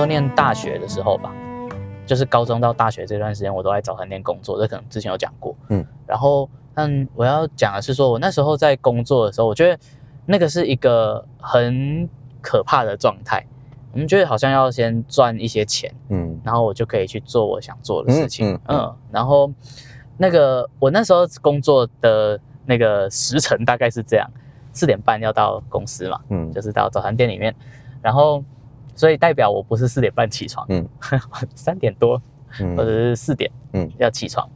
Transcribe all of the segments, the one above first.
我那时候念大学的时候吧，就是高中到大学这段时间，我都在早餐店工作，这可能之前有讲过。嗯，然后，但我要讲的是说，我那时候在工作的时候，我觉得那个是一个很可怕的状态。我们觉得好像要先赚一些钱，嗯然后我就可以去做我想做的事情。嗯嗯嗯，然后那个我那时候工作的那个时辰大概是这样，四点半要到公司嘛，嗯就是到早餐店里面，然后所以代表我不是四点半起床，嗯。三点多嗯。或者是四点嗯。要起床。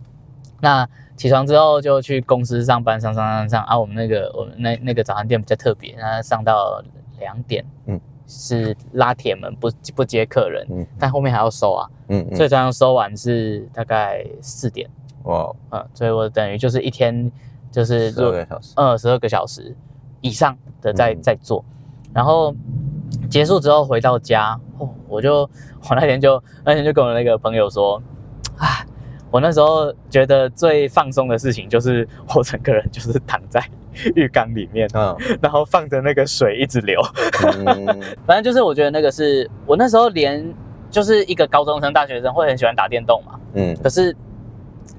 那起床之后就去公司上班，上上上上。啊。我们那个我们那那个早餐店比较特别，那上到两点，嗯，是拉铁门不不接客人，嗯。但后面还要收啊，嗯嗯，所以早上收完是大概四点，哇，嗯，所以我等于就是一天就是十二个小时，二十二个小时以上的在嗯。在做，然后结束之后回到家，哦，我就 我那天就那天就跟我那个朋友说，啊，我那时候觉得最放松的事情就是我整个人就是躺在浴缸里面，嗯。然后放着那个水一直流，嗯。反正就是我觉得那个是我那时候连就是一个高中生、大学生会很喜欢打电动嘛，嗯。可是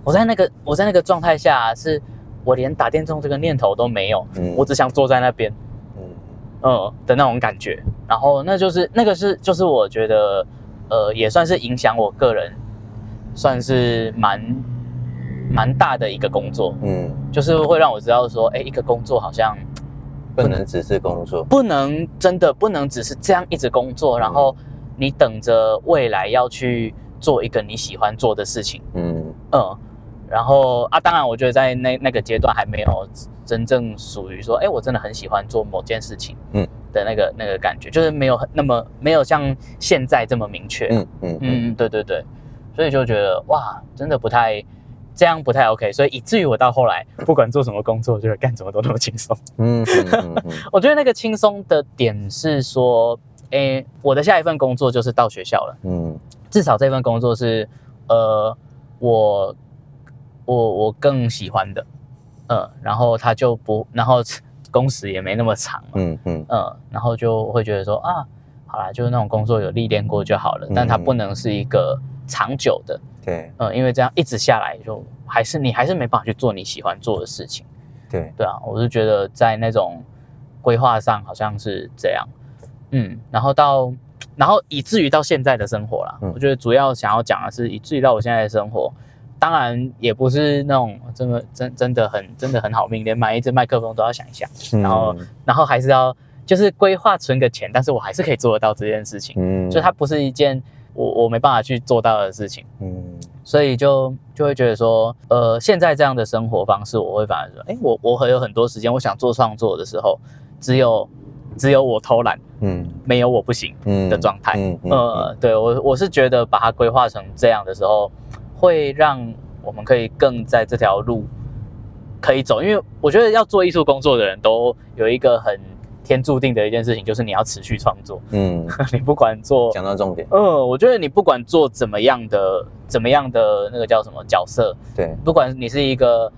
我在那个我在那个状态下，是我连打电动这个念头都没有，嗯。我只想坐在那边，嗯嗯的那种感觉。然后那就是那个是就是我觉得呃也算是影响我个人，算是蛮蛮大的一个工作，嗯，就是会让我知道说，哎，一个工作好像不能只是工作，不能真的不能只是这样一直工作，然后你等着未来要去做一个你喜欢做的事情。嗯嗯，然后啊，当然，我觉得在那那个阶段还没有真正属于说，哎，我真的很喜欢做某件事情，嗯的那个那个感觉，就是没有很那么没有像现在这么明确。嗯嗯嗯嗯，对对对，所以就觉得哇，真的不太这样不太 OK，所以以至于我到后来不管做什么工作，就是干什么都那么轻松。嗯 我觉得那个轻松的点是说，哎，我的下一份工作就是到学校了。嗯至少这份工作是，呃，我我我更喜欢的，嗯，然后他就不，然后工时也没那么长嘛，嗯嗯。嗯，然后就会觉得说啊，好啦，就是那种工作有历练过就好了，但它不能是一个长久的，对。嗯，因为这样一直下来就还是你还是没办法去做你喜欢做的事情，对，对啊，我是觉得在那种规划上好像是这样，嗯，然后到，然后以至于到现在的生活啦，嗯。我觉得主要想要讲的是，以至于到我现在的生活，当然也不是那种真的真真的很真的很好命，连买一支麦克风都要想一下，然后然后还是要就是规划存个钱，但是我还是可以做得到这件事情，嗯。就它不是一件我我没办法去做到的事情。嗯。所以就就会觉得说，呃，现在这样的生活方式，我会反而说，哎，我我很有很多时间，我想做创作的时候，只有只有我偷懒，嗯。没有我不行嗯。的状态。嗯嗯呃，对我我是觉得把它规划成这样的时候，会让我们可以更在这条路可以走，因为我觉得要做艺术工作的人都有一个很天注定的一件事情，就是你要持续创作，嗯，你不管做讲到重点，嗯，我觉得你不管做怎么样的怎么样的那个叫什么角色，对，不管你是一个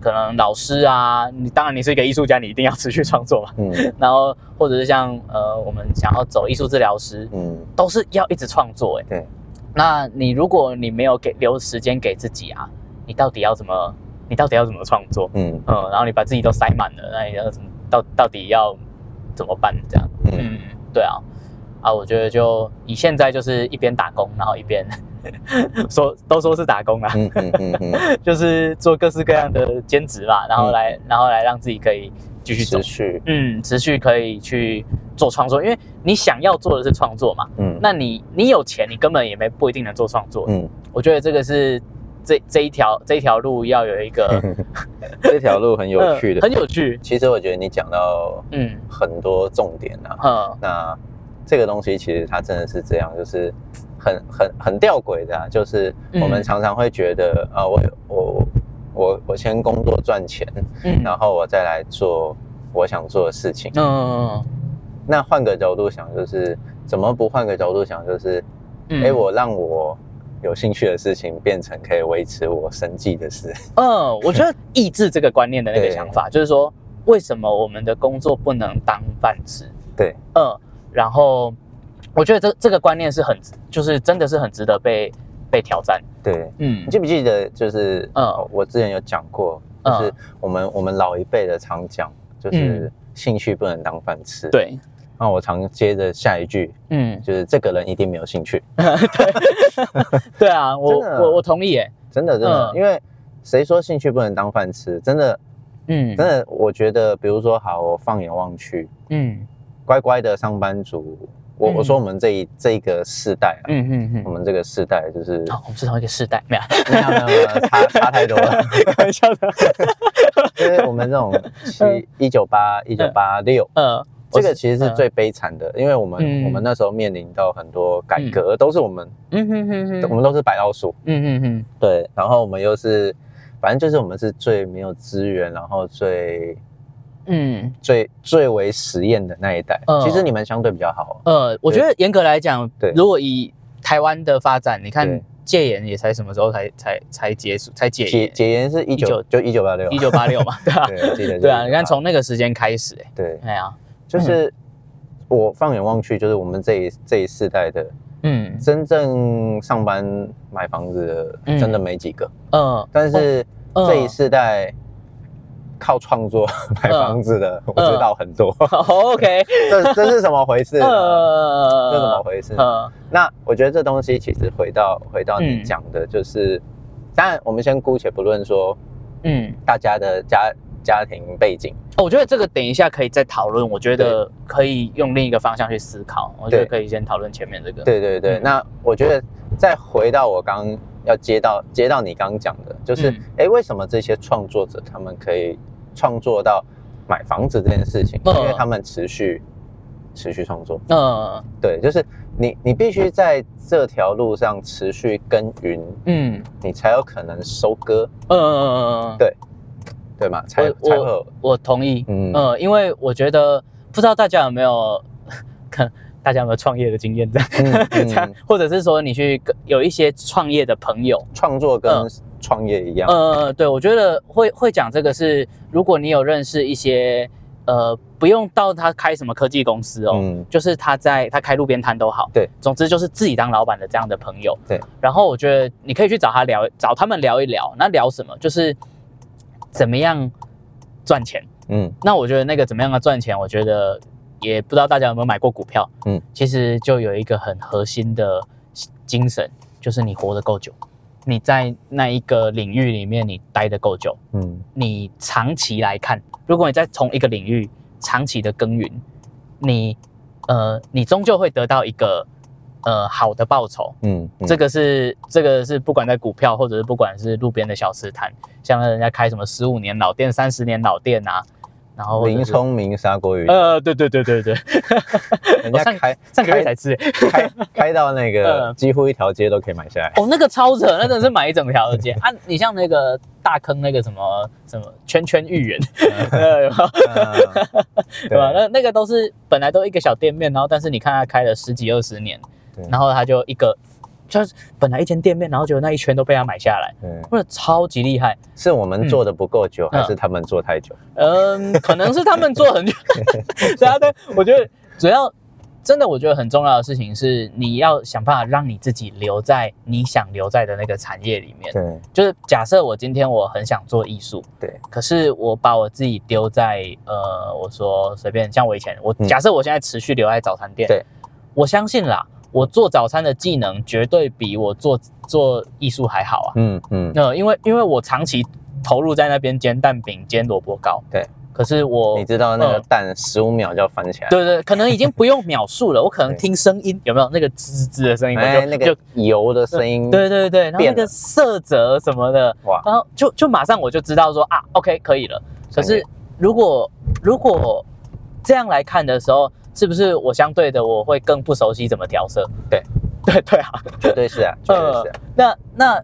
可能老师啊，你当然你是一个艺术家，你一定要持续创作嘛。嗯。然后或者是像呃我们想要走艺术治疗师，嗯。都是要一直创作哎。对，那你如果你没有给留时间给自己啊，你到底要怎么？你到底要怎么创作？嗯嗯，然后你把自己都塞满了，那你要怎么到到底要怎么办？这样？嗯嗯，对啊，啊，我觉得就你现在就是一边打工，然后一边 说都说是打工啊，嗯嗯嗯嗯，就是做各式各样的兼职吧，然后来、然后来让自己可以继续持，续，嗯，持续可以去做创作，因为你想要做的是创作嘛，嗯。那你你有钱，你根本也没不一定能做创作，嗯，我觉得这个是这这一条这一条路要有一个 这条路很有趣的。嗯，很有趣，其实我觉得你讲到嗯。很多重点啊，嗯。那这个东西其实它真的是这样，就是很很很吊诡的、啊，就是我们嗯常常会觉得啊，我我我我先工作赚钱，嗯然后我再来做我想做的事情。嗯那换个角度想，就是怎么不换个角度想，就是嗯哎、我让我有兴趣的事情变成可以维持我生计的事。嗯，我觉得抑制这个观念的那个想法，就是说，为什么我们的工作不能当饭吃？对，嗯，然后我觉得这这个观念是很，就是真的是很值得被被挑战。对，嗯。你记不记得就是嗯。嗯，我之前有讲过，就是嗯我们我们老一辈的常讲，就是兴趣不能当饭吃。，对，那我常接着下一句，嗯，就是这个人一定没有兴趣，对。啊，我我我同意耶。真的真的，嗯。因为谁说兴趣不能当饭吃？真的嗯。真的，我觉得，比如说，好，我放眼望去，嗯。乖乖的上班族，我嗯我说我们这一这一个世代啊，嗯嗯嗯，我们这个世代就是好，我们是同一个世代，没有，没有没有差差太多了，开玩笑的。就是我们这种七一九八一九八六。呃，这个其实是嗯。最悲惨的，因为我们、嗯。我们那时候面临到很多改革，都是我们、嗯哼哼哼，我们都是白老鼠，嗯哼哼，对，然后我们又是，反正就是我们是最没有资源，然后最嗯。最最为实验的那一代。嗯。其实你们相对比较好，呃，我觉得严格来讲对，如果以台湾的发展，你看戒严也才什么时候才才才结束，才解解严，解严是一九就一九八六，一九八六嘛，对吧？对，对啊，你看从那个时间开始，哎，对，哎呀，就是我放眼望去，就是我们这一这一世代的嗯。真正上班买房子的，嗯。真的没几个，嗯。但是哦这一世代靠创作买房子的，我知道很多。OK，这这是怎么回事这怎么回事？那我觉得这东西其实回到回到你嗯讲的，就是，当然我们先姑且不论说嗯，大家的家家庭背景，哦我觉得这个等一下可以再讨论，我觉得可以用另一个方向去思考，我觉得可以先讨论前面这个，，对对对。嗯。那我觉得再回到我刚要接到接到你刚讲的，就是嗯。哎、诶为什么这些创作者他们可以创作到买房子这件事情？嗯。因为他们持续持续创作。嗯，对，就是你你必须在这条路上持续耕耘，嗯，你才有可能收割，嗯嗯嗯嗯，对。对嘛？才我才会有我同意，嗯。呃，因为我觉得不知道大家有没有，看大家有没有创业的经验这样，嗯嗯，或者是说你去跟有一些创业的朋友，创作跟嗯创业一样。呃，对，我觉得会会讲这个是，如果你有认识一些，呃，不用到他开什么科技公司哦，嗯就是他在他开路边摊都好，对，总之就是自己当老板的这样的朋友，对。然后我觉得你可以去找他聊，找他们聊一聊，那聊什么？就是怎么样赚钱。嗯那我觉得那个怎么样的赚钱，我觉得也不知道大家有没有买过股票，嗯，其实就有一个很核心的精神，就是你活得够久，你在那一个领域里面你待得够久，嗯你长期来看，如果你在同一个领域长期的耕耘，你呃，你终究会得到一个呃好的报酬。嗯，嗯这个是这个是不管在股票或者是不管是路边的小吃摊，像人家开什么十五年老店、三十年老店啊，然后林聪明砂锅鱼，呃，对对对对对，人家 开上个月才吃，开 开到那个嗯几乎一条街都可以买下来。哦，那个超扯，那真的是买一整条的街啊！你像那个大坑那个什么什么圈圈芋圆，对吧？那那个都是本来都一个小店面，然后但是你看他开了十几二十年，然后他就一个就是本来一间店面，然后结果那一圈都被他买下来，嗯，或者超级厉害。是我们做的不够久，嗯。还是他们做太久？嗯，可能是他们做很久，对啊，对，我觉得主要真的，我觉得很重要的事情是，你要想办法让你自己留在你想留在的那个产业里面。对。就是假设我今天我很想做艺术，对，可是我把我自己丢在呃，我说随便，像我以前，我嗯。假设我现在持续留在早餐店，对，我相信啦，我做早餐的技能绝对比我做做艺术还好啊。嗯嗯，呃，因为因为我长期投入在那边煎蛋饼、煎萝卜糕，对。可是我你知道那个嗯蛋十五秒就要翻起来，对对，可能已经不用秒数了，我可能听声音有没有？那个滋滋的声音，哎，就就那个油的声音，对对对，然后那个色泽什么的，哇，然后就就马上我就知道说啊，OK 可以了。可是如果如果这样来看的时候，是不是我相对的我会更不熟悉怎么调色？对 对对啊，绝对是啊，绝对是啊，那那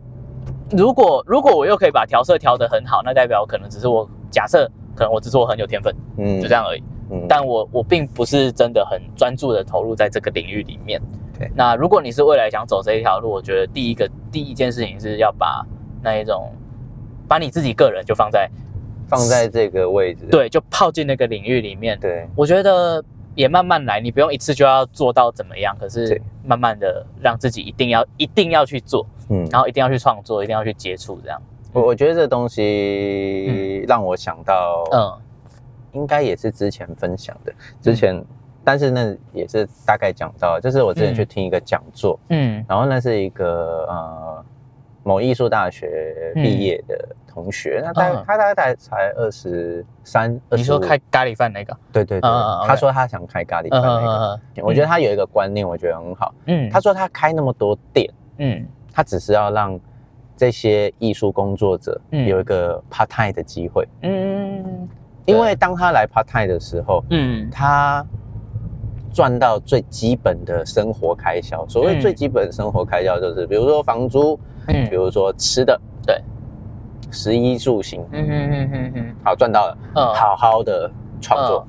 如果如果我又可以把调色调得很好，那代表可能只是我假设可能我只是我很有天分，嗯就这，样而已。嗯但我我并不是真的很专注的投入在这个领域里面。对那如果你是未来想走这一条路，我觉得第一个第一件事情是要把那一种把你自己个人就放在放在这个位置，对，就泡进那个领域里面。对，我觉得也慢慢来，你不用一次就要做到怎么样，可是慢慢的让自己一定要一定要去做，嗯，然后一定要去创作，一定要去接触这样。我我觉得这东西让我想到，嗯。应该也是之前分享的，之前，但是那也是大概讲到，就是我之前去听一个讲座，嗯。然后那是一个呃某艺术大学毕业的同学，那大嗯。他大概才二十三，你说开咖喱饭那个？对对对他说他想开咖喱饭嗯那个，我觉得他有一个观念，我觉得很好，嗯。他说他开那么多店，嗯。他只是要让这些艺术工作者嗯。有一个 part time 的机会。嗯。因为当他来 part time 的时候，嗯。他赚到最基本的生活开销。所谓嗯。最基本的生活开销，就是比如说房租，嗯。比如说吃的，对，食衣住行，嗯嗯嗯嗯嗯。好赚到了，嗯。好好的创作。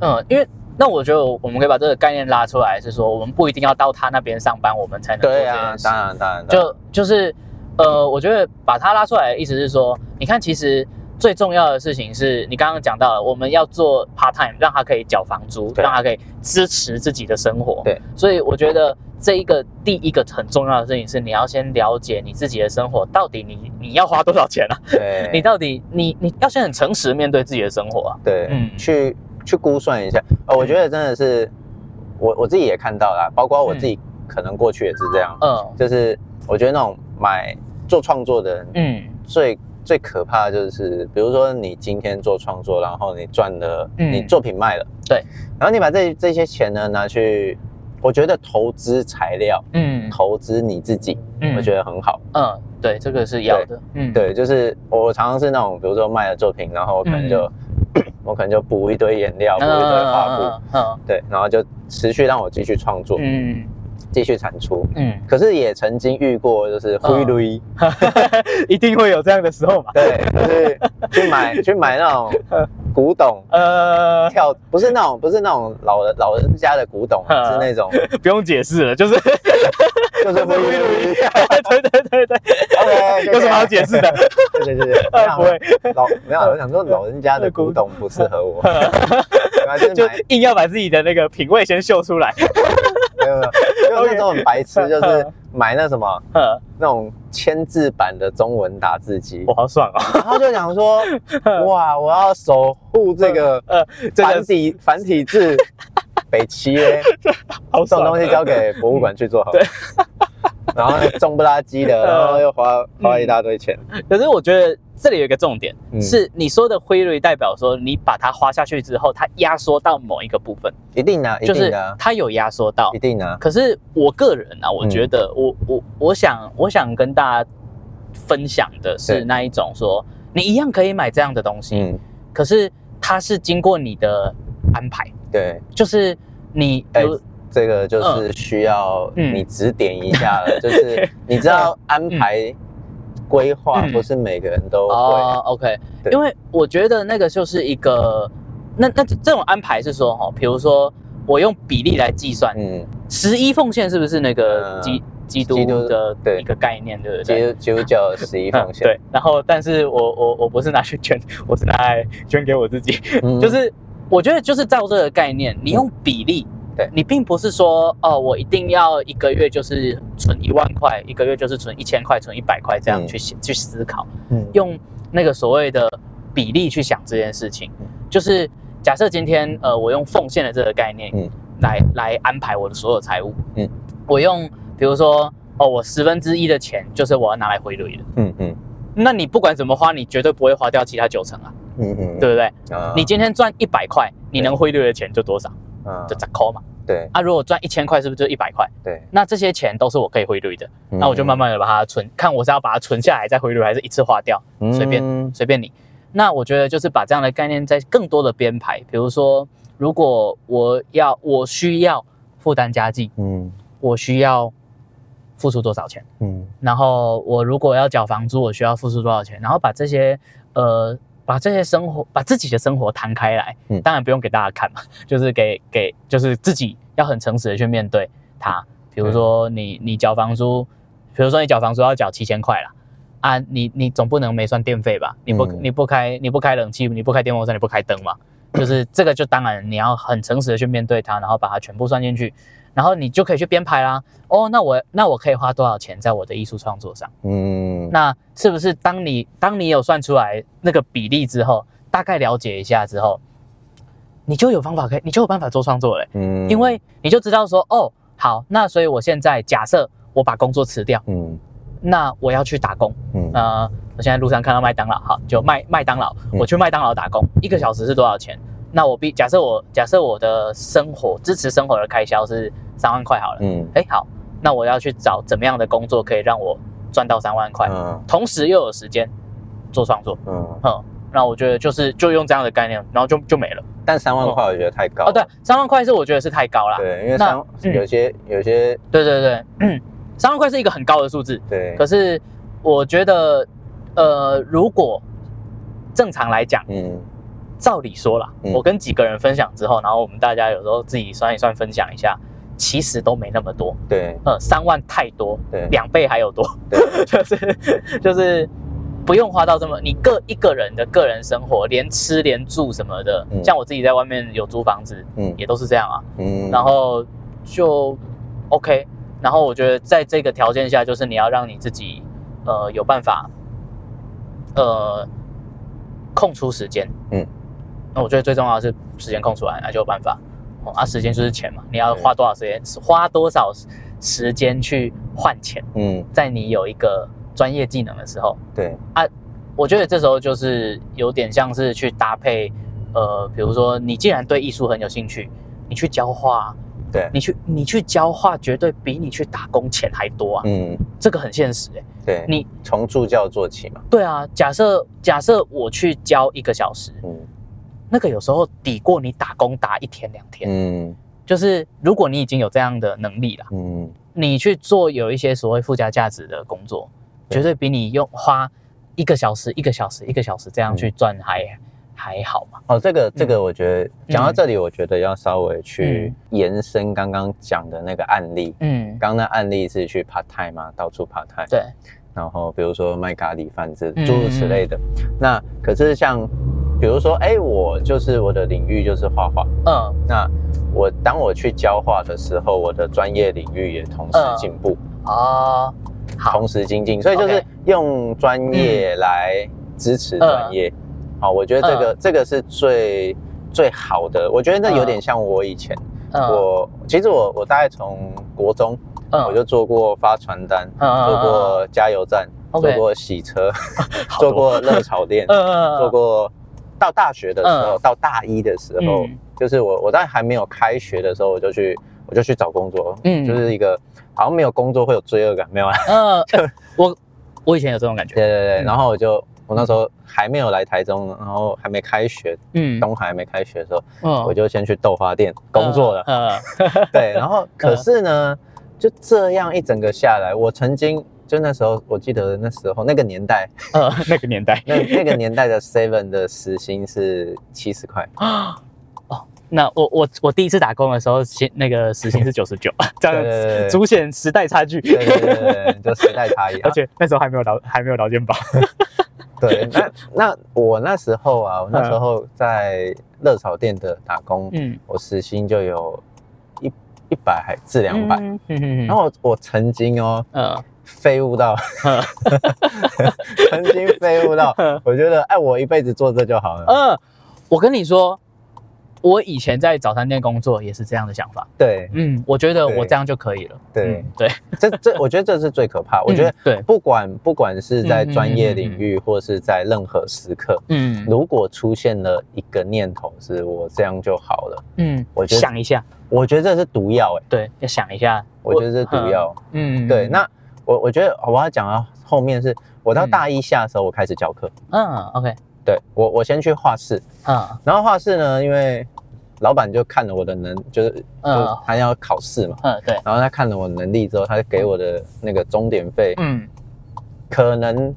嗯，因为那我觉得我们可以把这个概念拉出来，是说我们不一定要到他那边上班，我们才能对啊。当然当然，当然。就就是呃，我觉得把它拉出来的意思是说，你看，其实最重要的事情是你刚刚讲到了，我们要做 part time，让他可以缴房租，让他可以支持自己的生活。对，所以我觉得这一个第一个很重要的事情是，你要先了解你自己的生活到底你你要花多少钱啊？对，你到底你你要先很诚实面对自己的生活啊。对，嗯。去去估算一下。呃，我觉得真的是我我自己也看到啦，包括我自己可能过去也是这样，嗯。就是我觉得那种买做创作的人嗯。最最可怕的就是，比如说你今天做创作，然后你赚了，嗯。你作品卖了，对，然后你把这这些钱呢拿去，我觉得投资材料，嗯。投资你自己，嗯。我觉得很好。嗯，对，这个是要的。嗯，对，就是我常常是那种，比如说卖了作品，然后我可能就、我可能就补一堆颜料，补一堆画布，嗯嗯对，然后就持续让我继续创作，嗯继续产出。嗯。可是也曾经遇过，就是灰驴，嗯，一定会有这样的时候嘛。对，就是去买去买那种 古董，呃，跳不是那种不是那种老人老人家的古董，嗯是那种。不用解释了，就是。就是灰驴。对对对对，OK，有什么好解释的？对对对对，呃不会，老没有，我想说老人家的古董不适合我，就硬要把自己的那个品味先秀出来。没有没有，就 那种很白痴，就是买那什么呃那种签字版的中文打字机我，好爽啊。然后就想说，哇，我要守护这个呃，繁体繁体字，北齐耶，好种东西交给博物馆去做好了。然后重不拉几的，然后又花花一大堆钱，可是我觉得这里有一个重点，嗯。是你说的灰瑞代表说你把它花下去之后，它压缩到某一个部分，一定的，一就是它有压缩到一。定的。可是我个人啊，我嗯。觉得我、我我想我想跟大家分享的是对。那一种说，你一样可以买这样的东西，嗯，可是它是经过你的安排，对，就是你比哎如、这个就是需要嗯你指点一下了，就是 你知道安排规划嗯。不是每个人都会，哦，OK，因为我觉得那个就是一个，那那这种安排是说哈，比如说我用比例来计算，嗯，十一奉献是不是那个嗯基基督基督的对。一个概念，对不基对？督基督教的十一奉献，对，然后但是我我我不是拿去捐，我是拿来捐给我自己，嗯。就是我觉得就是照这个概念，你用比例，对。你并不是说哦，我一定要一个月就是存一万块，一个月就是存一千块，存一百块这样嗯。去想、去思考，嗯。用那个所谓的比例去想这件事情嗯，就是假设今天呃我用奉献的这个概念，嗯。来来安排我的所有财务，嗯，我用比如说哦我十分之一的钱就是我要拿来回流的，嗯嗯。那你不管怎么花，你绝对不会花掉其他九成啊，嗯嗯，对不对？啊。你今天赚一百块，你能汇率的钱就多少？啊就十块嘛。对啊，如果赚一千块，是不是就一百块？对，那这些钱都是我可以汇率的，嗯那我就慢慢的把它存，看我是要把它存下来再汇率，还是一次花掉，随便嗯随便你。那我觉得就是把这样的概念在更多的编排，比如说，如果我要我需要负担家计，嗯我需要付出多少钱？嗯然后我如果要缴房租，我需要付出多少钱？然后把这些呃，把这些生活，把自己的生活摊开来，嗯当然不用给大家看嘛，就是给给就是自己要很诚实的去面对它。比如说你你缴房租，比如说你缴房租要缴七千块啦，啊，你你总不能没算电费吧？你不、嗯你不开你不开冷气，你不开电风扇，你不开灯嘛？就是这个就当然你要很诚实的去面对它，然后把它全部算进去，然后你就可以去编排啦。哦，那我那我可以花多少钱在我的艺术创作上？嗯，那是不是当你当你有算出来那个比例之后，大概了解一下之后，你就有方法可以，你就有办法做创作嘞、嗯因为你就知道说，哦，好，那所以我现在假设我把工作辞掉，嗯那我要去打工。嗯呃，我现在路上看到麦当劳，好，就麦麦当劳，嗯我去麦当劳打工，一个小时是多少钱？那我必假设我假设我的生活支持生活的开销是三万块好了，嗯哎、好，那我要去找怎么样的工作可以让我赚到三万块，嗯同时又有时间做创作，嗯，哼，那我觉得就是就用这样的概念，然后就就没了。但三万块我觉得太高哦，对，三万块是我觉得是太高了。对，因为那三嗯有些有些对对对，嗯，三万块是一个很高的数字，对可，是我觉得，呃，如果正常来讲，嗯照理说啦，嗯。我跟几个人分享之后，然后我们大家有时候自己算一算，分享一下，其实都没那么多。对。呃，三万太多，对。两倍还有多，对。就是就是不用花到这么，你个一个人的个人生活，连吃连住什么的，嗯。像我自己在外面有租房子，嗯。也都是这样啊。嗯，然后就 OK。然后我觉得在这个条件下，就是你要让你自己呃有办法呃空出时间，嗯，那我觉得最重要的是时间空出来，那就有办法。哦，啊，时间就是钱嘛，你要花多少时间，花多少时间去换钱，嗯。在你有一个专业技能的时候，对。啊我觉得这时候就是有点像是去搭配，呃，比如说你既然对艺术很有兴趣，你去教画，对。你去你去教画，绝对比你去打工钱还多啊，嗯。这个很现实。哎、对，你从助教做起嘛，对啊，假设假设我去教一个小时，嗯那个有时候抵过你打工打一天两天，嗯。就是如果你已经有这样的能力了，嗯。你去做有一些所谓附加价值的工作，对。绝对比你用花一个小时、一个小时、一个小时这样嗯。去赚还、还好嘛。哦，这个这个，我觉得讲到嗯这里，我觉得要稍微去延伸刚刚讲的那个案例。嗯，刚刚那案例是去 part time 嘛，到处 part time，对，然后比如说卖咖喱饭这嗯。诸如此类的。那可是像比如说，哎，我就是我的领域就是画画，嗯。那我当我去教画的时候，我的专业领域也同时嗯。进步，哦，好。同，时精进，所以就是用专业来支持专业。好，我觉得这个、嗯。这个是最最好的。我觉得那有点嗯像我以前，嗯。我其实我我大概从国中、嗯。我就做过发传单，做过加油站做过洗车，好 做多过热炒店，嗯。做过。到大学的时候，嗯。到大一的时候，嗯。就是我我在还没有开学的时候，我就去我就去找工作，嗯。就是一个好像没有工作会有罪恶感，没有啊？嗯，呃我我以前有这种感觉，对对对，嗯。然后我就我那时候还没有来台中，然后还没开学，嗯。东海还没开学的时候，嗯。我就先去豆花店工作了。嗯，对，然后 可是呢，就这样一整个下来，我曾经就那时候，我记得那时候那个年代，呃，那个年代 那那个年代的 Seven 的时薪是七十块，哦，那我我我第一次打工的时候，薪那个时薪是九十九，这样凸显时代差距。对对对对，对就时代差异。而且那时候还没有劳还没有劳健保。对，那那我那时候啊，我那时候在热炒店的打工，嗯，我时薪就有一一百还至两百。嗯嗯嗯然后我我曾经哦呃废物到，呃曾经废物到，我觉得哎，我一辈子做这就好了。呃，我跟你说，我以前在早餐店工作也是这样的想法。对嗯，我觉得我这样就可以了。对嗯对，这这我觉得这是最可怕。我觉得嗯对不管不管是在嗯嗯专业嗯嗯领域，或是在任何时刻，嗯如果出现了一个念头是我这样就好了，嗯，我觉得想一下，我觉得这是毒药哎，对，要想一下。我觉得是毒药。嗯，对，那我我觉得我要讲到后面是，我到嗯。大一下的时候我开始教课，嗯，OK，对我我先去画室，嗯。然后画室呢，因为老板就看了我的能，就是就嗯他要考试嘛，嗯，对，然后他看了我能力之后，他就给我的那个钟点费，嗯可能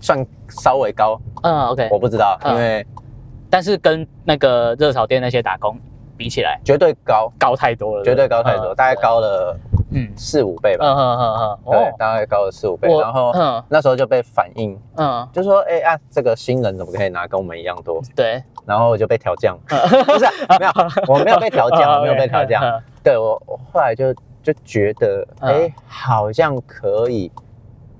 算稍微高，嗯，OK，我不知道，嗯因为但是跟那个热炒店那些打工比起来，绝对高，高太多了，绝对高太多，嗯大概高了嗯。四五倍吧，嗯嗯嗯嗯，对，大概高了四五倍。然后嗯。那时候就被反映，嗯，就说哎啊，这个新人怎么可以拿跟我们一样多？对，然后我就被调降，不是啊没有，我没有被调降，我没有被调降。嗯。对我，我后来就就觉得，嗯。哎，好像可以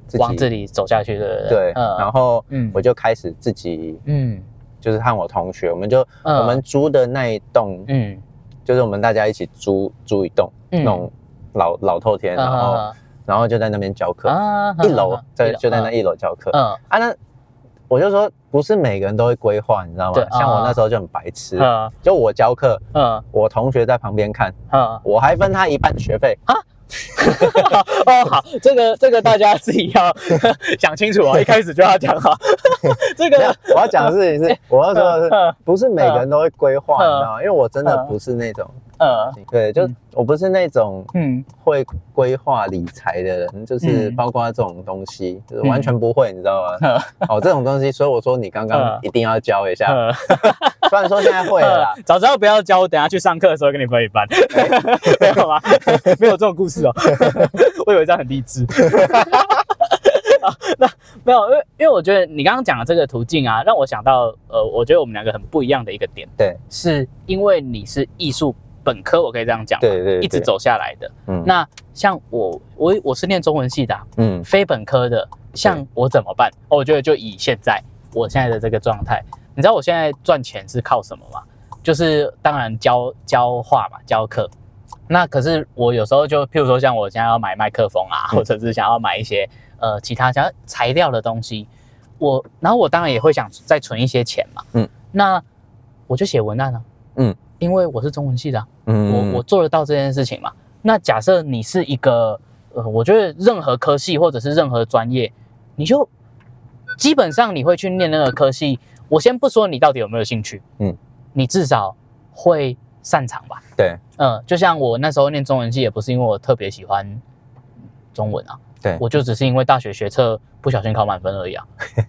自往这里走下去，对不对？对，然后嗯。我就开始自己，嗯。就是和我同学，我们就嗯。我们租的那一栋，嗯。就是我们大家一起租租一栋嗯。那种老老透天，然后然后就在那边教课，啊一楼在就在那一楼教课。嗯。啊，那我就说不是每个人都会规划，你知道吗？对？像我那时候就很白痴，嗯就我教课，嗯。我同学在旁边看，嗯。我还分他一半学费。啊，哦，好，这个这个大家自己要 想清楚哦，一开始就要讲好。这个，我要讲的事情是，我要说的嗯。是，不是每个人都会规划，嗯你知道吗？因为我真的嗯。不是那种，呃，对，就我不是那种嗯。会规划理财的人，就是嗯。包括这种东西，就是完全不会，你知道吗？呃哦，这种东西，所以我说你刚刚嗯一定要教一下，呃，虽然说现在会了啦，早知道不要教，我等下去上课的时候跟你分一半，没有吗？没有这种故事哦，我以为这样很励志。好那没有，因为因为我觉得你刚刚讲的这个途径啊，让我想到，呃，我觉得我们两个很不一样的一个点，对。是因为你是艺术本科，我可以这样讲吗，对对，对，一直走下来的。嗯那像我，我我是念中文系的啊、嗯非本科的，像我怎么办？哦我觉得就以现在我现在的这个状态，你知道我现在赚钱是靠什么吗？就是当然教教画嘛，教课。那可是我有时候就，譬如说像我现在要买麦克风啊，嗯或者是想要买一些呃其他想要材料的东西，我然后我当然也会想再存一些钱嘛。嗯，那我就写文案啊。嗯，因为我是中文系的啊、嗯我我做得到这件事情嘛？那假设你是一个，呃，我觉得任何科系或者是任何专业，你就基本上你会去念那个科系。我先不说你到底有没有兴趣，嗯，你至少会擅长吧？对嗯，就像我那时候念中文系，也不是因为我特别喜欢中文啊，对，我就只是因为大学学测不小心考满分而已啊，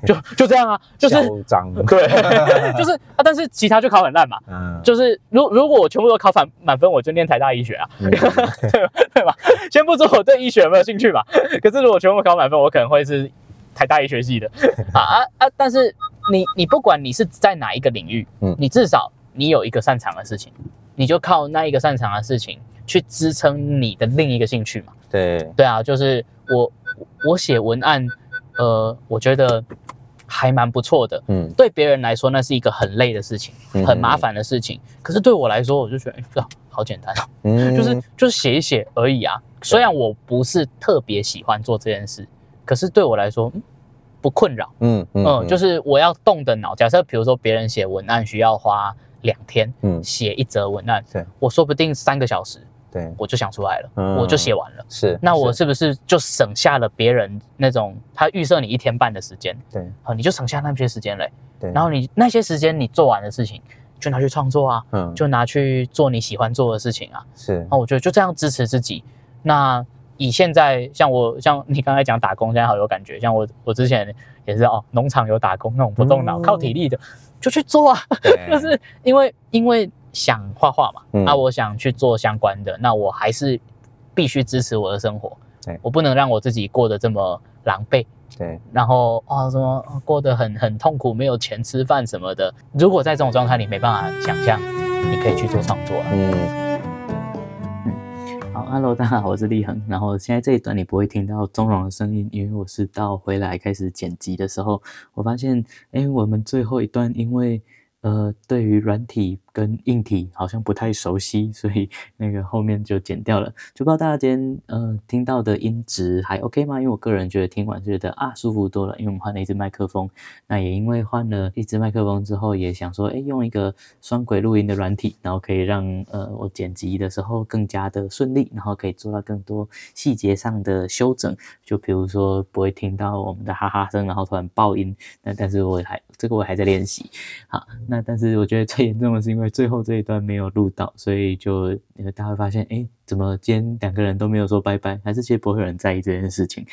就就这样啊，就是张，对，就是啊，但是其他就考很烂嘛，嗯，就是如如果我全部都考满满分，我就念台大医学啊，嗯 对吧？对吧？先不说我对医学有没有兴趣吧，可是如果全部考满分，我可能会是台大医学系的啊啊啊！但是你你不管你是在哪一个领域，嗯你至少你有一个擅长的事情，你就靠那一个擅长的事情去支撑你的另一个兴趣嘛。对，对啊，就是我我写文案，呃，我觉得还蛮不错的。嗯，对别人来说，那是一个很累的事情，嗯很麻烦的事情。可是对我来说，我就觉得，好简单，嗯 就是就是写一写而已啊。虽然我不是特别喜欢做这件事，可是对我来说，嗯，不困扰。嗯嗯，就是我要动的脑。假设比如说别人写文案需要花两天嗯写一则文案，对我说不定三个小时对，我就想出来了，嗯我就写完了。是，那我是不是就省下了别人那种他预设你一天半的时间对好？你就省下那些时间嘞。对，然后你那些时间你做完的事情，就拿去创作啊，嗯就拿去做你喜欢做的事情啊。是那我觉得就这样支持自己。那以现在像我像你刚才讲打工，现在好有感觉。像我我之前也是哦，农场有打工那种不动脑、嗯靠体力的，就去做啊。就是因为因为想画画嘛，嗯那、我想去做相关的，那我还是必须支持我的生活对。我不能让我自己过得这么狼狈。对，然后哦，什么哦过得很很痛苦，没有钱吃饭什么的。如果在这种状态，你没办法想象，你可以去做创作了。嗯好，Hello，大家好，我是立恒。然后现在这一段你不会听到钟荣的声音，因为我是到回来开始剪辑的时候，我发现，哎，我们最后一段因为呃对于软体跟硬体好像不太熟悉，所以那个后面就剪掉了。就不知道大家今天呃听到的音质还 OK 吗？因为我个人觉得听完觉得啊舒服多了，因为我们换了一支麦克风。那也因为换了一支麦克风之后，也想说，哎，用一个双轨录音的软体，然后可以让呃我剪辑的时候更加的顺利，然后可以做到更多细节上的修整，就比如说不会听到我们的哈哈声，然后突然爆音。那但是我还这个我还在练习。好，那但是我觉得最严重的是因为最后这一段没有录到，所以就大家会发现，哎，怎么今天两个人都没有说拜拜？还是其实不会有人在意这件事情。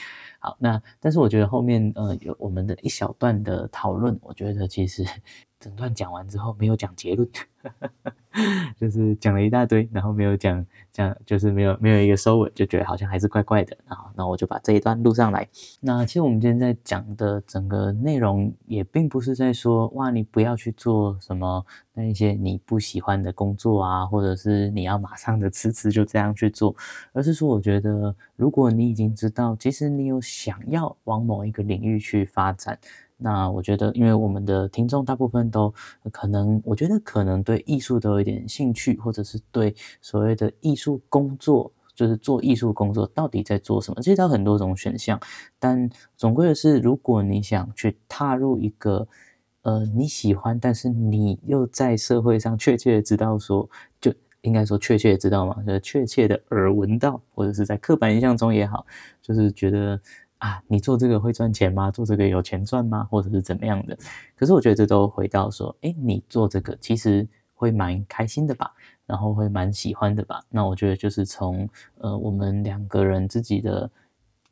好，那但是我觉得后面呃有我们的一小段的讨论，我觉得其实 整段讲完之后没有讲结论。就是讲了一大堆，然后没有讲讲，就是没有没有一个收尾，就觉得好像还是怪怪的。然后，那我就把这一段录上来。那其实我们今天在讲的整个内容，也并不是在说哇，你不要去做什么那一些你不喜欢的工作啊，或者是你要马上的辞职就这样去做，而是说，我觉得如果你已经知道，其实你有想要往某一个领域去发展。那我觉得，因为我们的听众大部分都可能，我觉得可能对艺术都有一点兴趣，或者是对所谓的艺术工作，就是做艺术工作到底在做什么，其实有很多种选项。但总归的是，如果你想去踏入一个呃你喜欢，但是你又在社会上确切的知道说，就应该说确切的知道嘛，就确切的耳闻到，或者是在刻板印象中也好，就是觉得。啊，你做这个会赚钱吗？做这个有钱赚吗？或者是怎么样的？可是我觉得这都回到说，哎，你做这个其实会蛮开心的吧，然后会蛮喜欢的吧？那我觉得就是从呃我们两个人自己的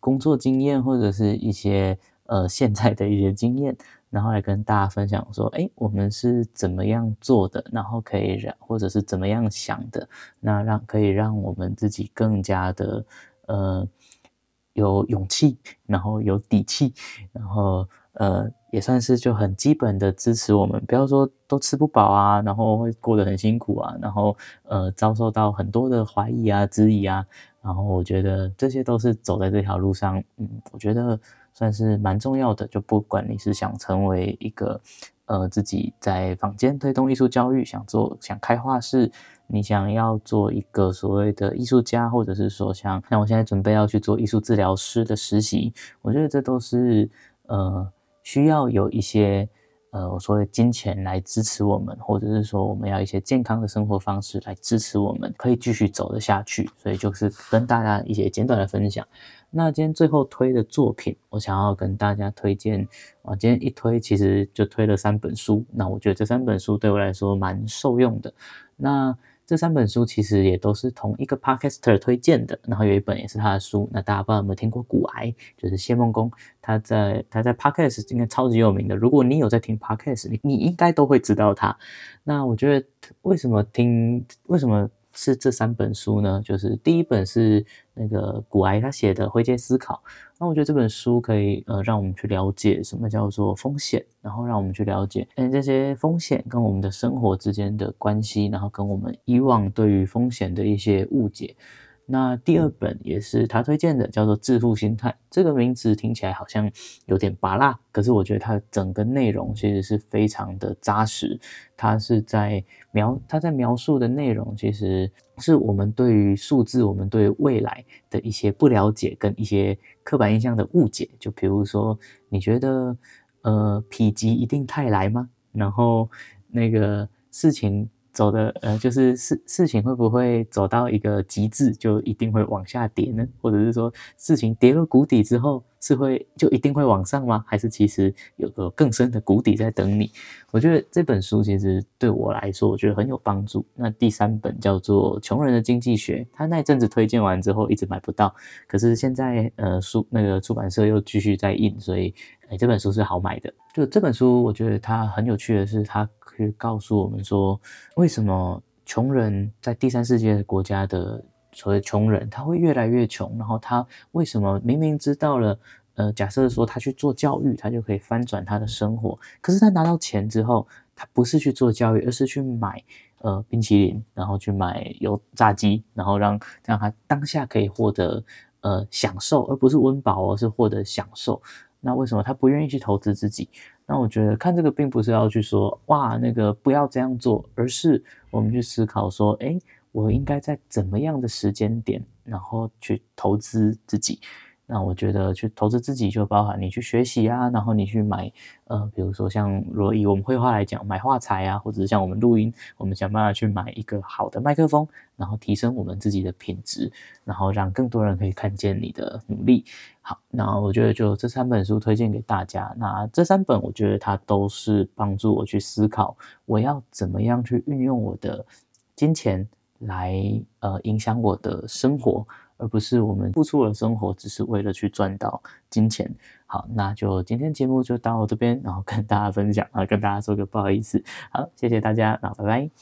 工作经验，或者是一些呃现在的一些经验，然后来跟大家分享说，哎，我们是怎么样做的，然后可以让或者是怎么样想的，那让可以让我们自己更加的呃。有勇气，然后有底气，然后呃，也算是就很基本的支持我们。不要说都吃不饱啊，然后会过得很辛苦啊，然后呃，遭受到很多的怀疑啊、质疑啊。然后我觉得这些都是走在这条路上，嗯，我觉得算是蛮重要的。就不管你是想成为一个呃自己在坊间推动艺术教育，想做想开画室。你想要做一个所谓的艺术家，或者是说像像我现在准备要去做艺术治疗师的实习，我觉得这都是呃需要有一些呃我所谓金钱来支持我们，或者是说我们要一些健康的生活方式来支持我们，可以继续走得下去。所以就是跟大家一些简短的分享。那今天最后推的作品，我想要跟大家推荐啊，今天一推其实就推了三本书。那我觉得这三本书对我来说蛮受用的。那这三本书其实也都是同一个 podcaster 推荐的，然后有一本也是他的书。那大家不知道有没有听过骨癌，就是谢梦工，他在他在 podcast 应该超级有名的。如果你有在听 podcast，你你应该都会知道他。那我觉得为什么听为什么？是这三本书呢，就是第一本是那个古埃他写的《灰阶思考》，那我觉得这本书可以呃让我们去了解什么叫做风险，然后让我们去了解嗯这些风险跟我们的生活之间的关系，然后跟我们以往对于风险的一些误解。那第二本也是他推荐的，叫做《致富心态》。这个名字听起来好像有点拔辣，可是我觉得它整个内容其实是非常的扎实。它是在描，它在描述的内容其实是我们对于数字、我们对未来的一些不了解跟一些刻板印象的误解。就比如说，你觉得呃，否极一定泰来吗？然后那个事情。走的呃，就是事事情会不会走到一个极致，就一定会往下跌呢？或者是说，事情跌入谷底之后，是会就一定会往上吗？还是其实有个更深的谷底在等你？我觉得这本书其实对我来说，我觉得很有帮助。那第三本叫做《穷人的经济学》，他那阵子推荐完之后一直买不到，可是现在呃书那个出版社又继续在印，所以哎这本书是好买的。就这本书，我觉得它很有趣的是它。可以告诉我们说，为什么穷人在第三世界国家的所谓穷人，他会越来越穷？然后他为什么明明知道了，呃，假设说他去做教育，他就可以翻转他的生活，可是他拿到钱之后，他不是去做教育，而是去买呃冰淇淋，然后去买油炸鸡，然后让让他当下可以获得呃享受，而不是温饱，而是获得享受。那为什么他不愿意去投资自己？那我觉得看这个并不是要去说哇那个不要这样做，而是我们去思考说，哎，我应该在怎么样的时间点，然后去投资自己。那我觉得去投资自己就包含你去学习啊，然后你去买，呃，比如说像如果以我们绘画来讲，买画材啊，或者是像我们录音，我们想办法去买一个好的麦克风，然后提升我们自己的品质，然后让更多人可以看见你的努力。好，那我觉得就这三本书推荐给大家。那这三本我觉得它都是帮助我去思考，我要怎么样去运用我的金钱。来呃影响我的生活，而不是我们付出了生活只是为了去赚到金钱。好，那就今天节目就到这边，然后跟大家分享啊，跟大家说个不好意思。好，谢谢大家，那拜拜。